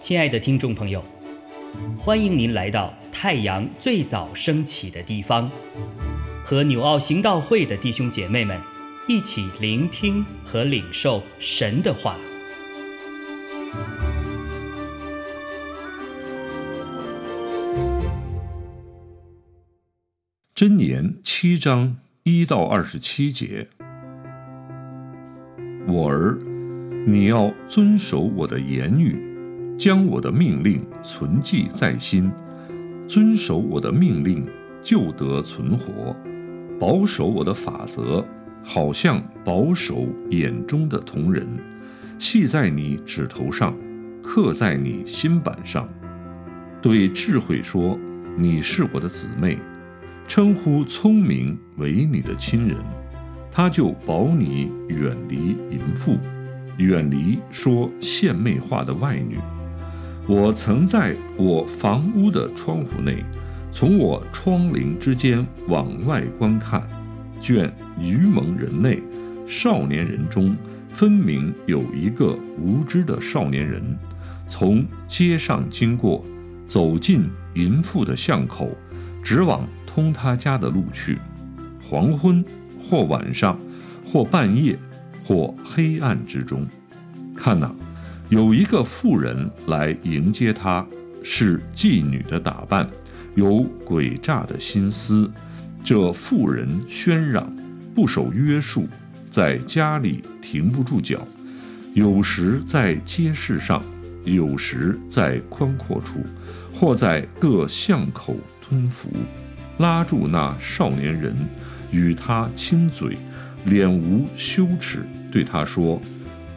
亲爱的听众朋友，欢迎您来到太阳最早升起的地方，和纽奥行道会的弟兄姐妹们一起聆听和领受神的话。箴言七章一到二十七节，我儿，你要遵守我的言语。将我的命令存记在心，遵守我的命令，就得存活；保守我的法则，好像保守眼中的瞳仁，系在你指头上，刻在你心板上。对智慧说：“你是我的姊妹。”称呼聪明为你的亲人，他就保你远离淫妇，远离说献媚话的外女。我曾在我房屋的窗户内，从我窗棂之间往外观看，卷愚蒙人内少年人中，分明有一个无知的少年人，从街上经过，走进淫妇的巷口，直往通他家的路去。黄昏或晚上，或半夜，或黑暗之中，看哪。有一个妇人来迎接他，是妓女的打扮，有诡诈的心思。这妇人喧嚷，不守约束，在家里停不住脚，有时在街市上，有时在宽阔处，或在各巷口吞服，拉住那少年人，与他亲嘴，脸无羞耻，对他说。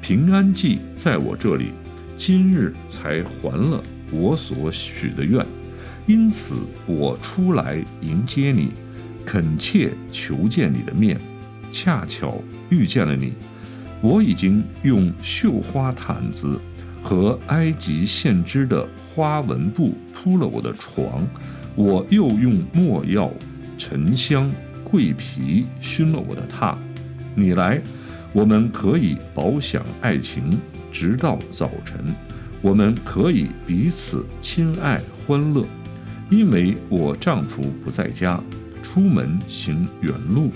平安记在我这里，今日才还了我所许的愿，因此我出来迎接你，恳切求见你的面，恰巧遇见了你。我已经用绣花毯子和埃及线织的花纹布铺了我的床，我又用墨药、沉香、桂皮熏了我的榻。你来。我们可以饱享爱情，直到早晨。我们可以彼此亲爱欢乐，因为我丈夫不在家，出门行远路。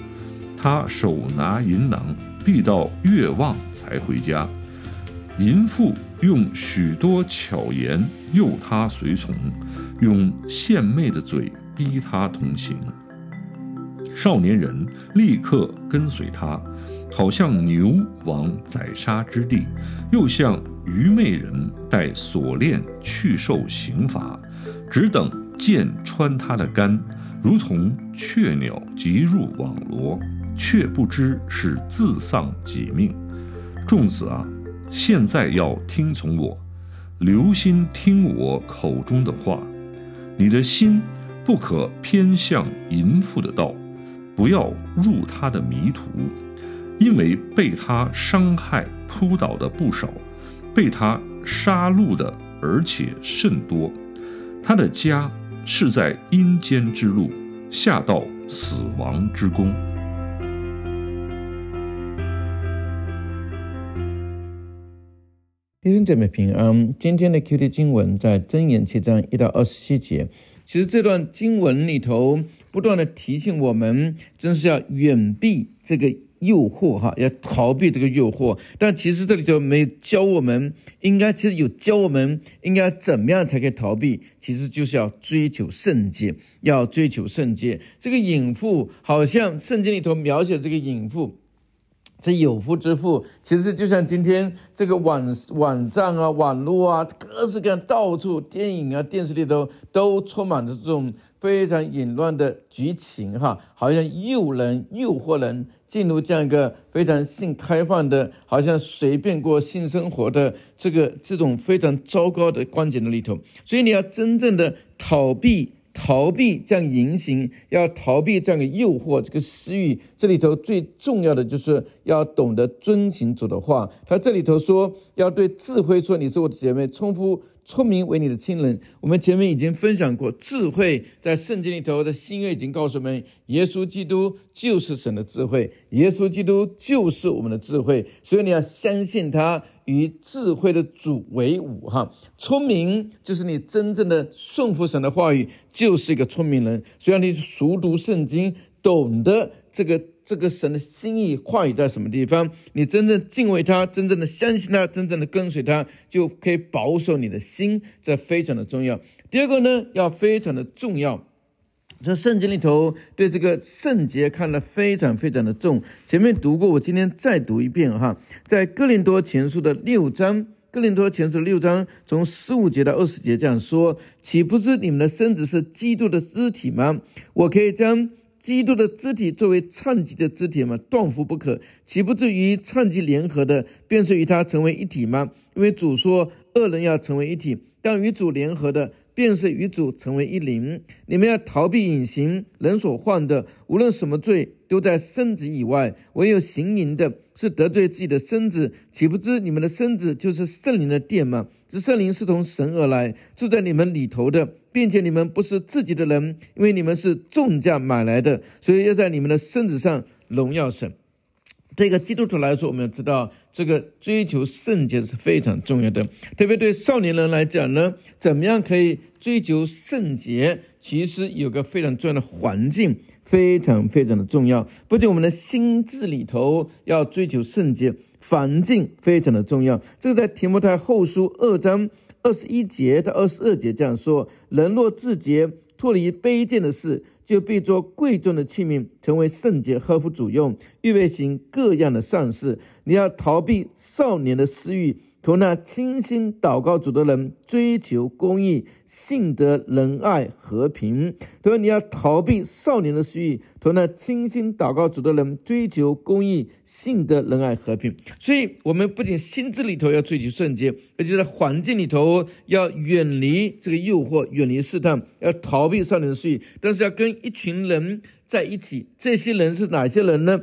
他手拿银囊，必到月望才回家。淫妇用许多巧言诱他随从，用献媚的嘴逼他同行。少年人立刻跟随他。好像牛往宰杀之地，又像愚昧人带锁链去受刑罚，只等剑穿他的肝，如同雀鸟急入网罗，却不知是自丧己命。众子啊，现在要听从我，留心听我口中的话，你的心不可偏向淫妇的道，不要入他的迷途。因为被他伤害扑倒的不少，被他杀戮的而且甚多。他的家是在阴间之路，下到死亡之宫。弟兄姐妹平安，今天的 Q T 经文在箴言七章一到二十七节。其实这段经文里头不断的提醒我们，真是要远避这个。诱惑哈，要逃避这个诱惑，但其实这里头没教我们，应该其实有教我们应该怎么样才可以逃避，其实就是要追求圣洁，要追求圣洁。这个隐妇好像圣经里头描写这个隐妇，这有夫之妇，其实就像今天这个网网站啊、网络啊，各式各样到处电影啊、电视里头都充满着这种。非常淫乱的剧情，哈，好像诱人、诱惑人进入这样一个非常性开放的，好像随便过性生活的这个这种非常糟糕的观景的里头。所以你要真正的逃避逃避这样言行，要逃避这样的诱惑，这个私欲。这里头最重要的就是要懂得遵行主的话。他这里头说，要对智慧说：“你是我的姐妹，称呼聪明为你的亲人。”我们前面已经分享过，智慧在圣经里头的新约已经告诉我们，耶稣基督就是神的智慧，耶稣基督就是我们的智慧。所以你要相信他。与智慧的主为伍，哈，聪明就是你真正的顺服神的话语，就是一个聪明人。虽然你熟读圣经，懂得这个这个神的心意话语在什么地方，你真正敬畏他，真正的相信他，真正的跟随他，就可以保守你的心，这非常的重要。第二个呢，要非常的重要。在圣经里头对这个圣洁看得非常非常的重。前面读过，我今天再读一遍哈。在哥林多前书的六章，哥林多前书六章从十五节到二十节这样说：岂不是你们的身子是基督的肢体吗？我可以将基督的肢体作为唱祭的肢体吗？断乎不可。岂不至于唱祭联合的，便是与他成为一体吗？因为主说，二人要成为一体，但与主联合的。便是与主成为一灵。你们要逃避隐形人所患的，无论什么罪，都在身子以外；唯有行淫的，是得罪自己的身子。岂不知你们的身子就是圣灵的殿吗？这圣灵是从神而来，住在你们里头的，并且你们不是自己的人，因为你们是重价买来的，所以要在你们的身子上荣耀神。对一个基督徒来说，我们要知道这个追求圣洁是非常重要的。特别对少年人来讲呢，怎么样可以追求圣洁？其实有个非常重要的环境，非常非常的重要。不仅我们的心智里头要追求圣洁，环境非常的重要。这个在提摩太后书二章二十一节到二十二节这样说：人若自洁，脱离卑贱的事。就必做贵重的器皿，成为圣洁，合乎主用，预备行各样的善事。你要逃避少年的私欲。同那清心祷告主的人追求公义、信德、仁爱、和平。同：“你要逃避少年的私欲，同那清心祷告主的人追求公义、信德、仁爱、和平。”所以，我们不仅心智里头要追求圣洁，而且在环境里头要远离这个诱惑，远离试探，要逃避少年的私欲。但是，要跟一群人在一起。这些人是哪些人呢？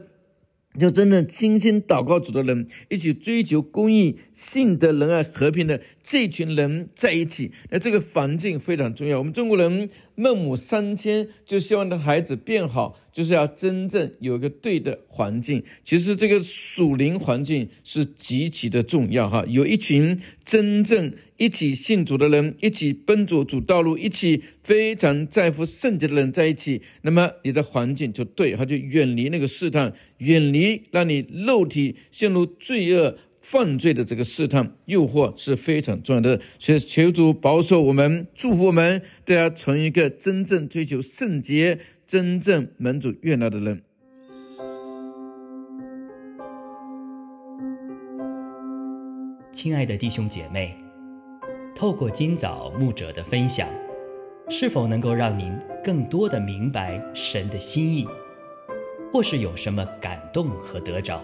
就真正精心祷告主的人，一起追求公益、信德、仁爱、和平的这群人在一起，那这个环境非常重要。我们中国人孟母三迁，就希望的孩子变好，就是要真正有一个对的环境。其实这个属灵环境是极其的重要哈，有一群真正。一起信主的人，一起奔走主道路，一起非常在乎圣洁的人在一起，那么你的环境就对，他就远离那个试探，远离让你肉体陷入罪恶犯罪的这个试探诱惑是非常重要的。所以求主保守我们，祝福我们，都要成一个真正追求圣洁、真正门主悦纳的人。亲爱的弟兄姐妹。透过今早牧者的分享，是否能够让您更多的明白神的心意，或是有什么感动和得着？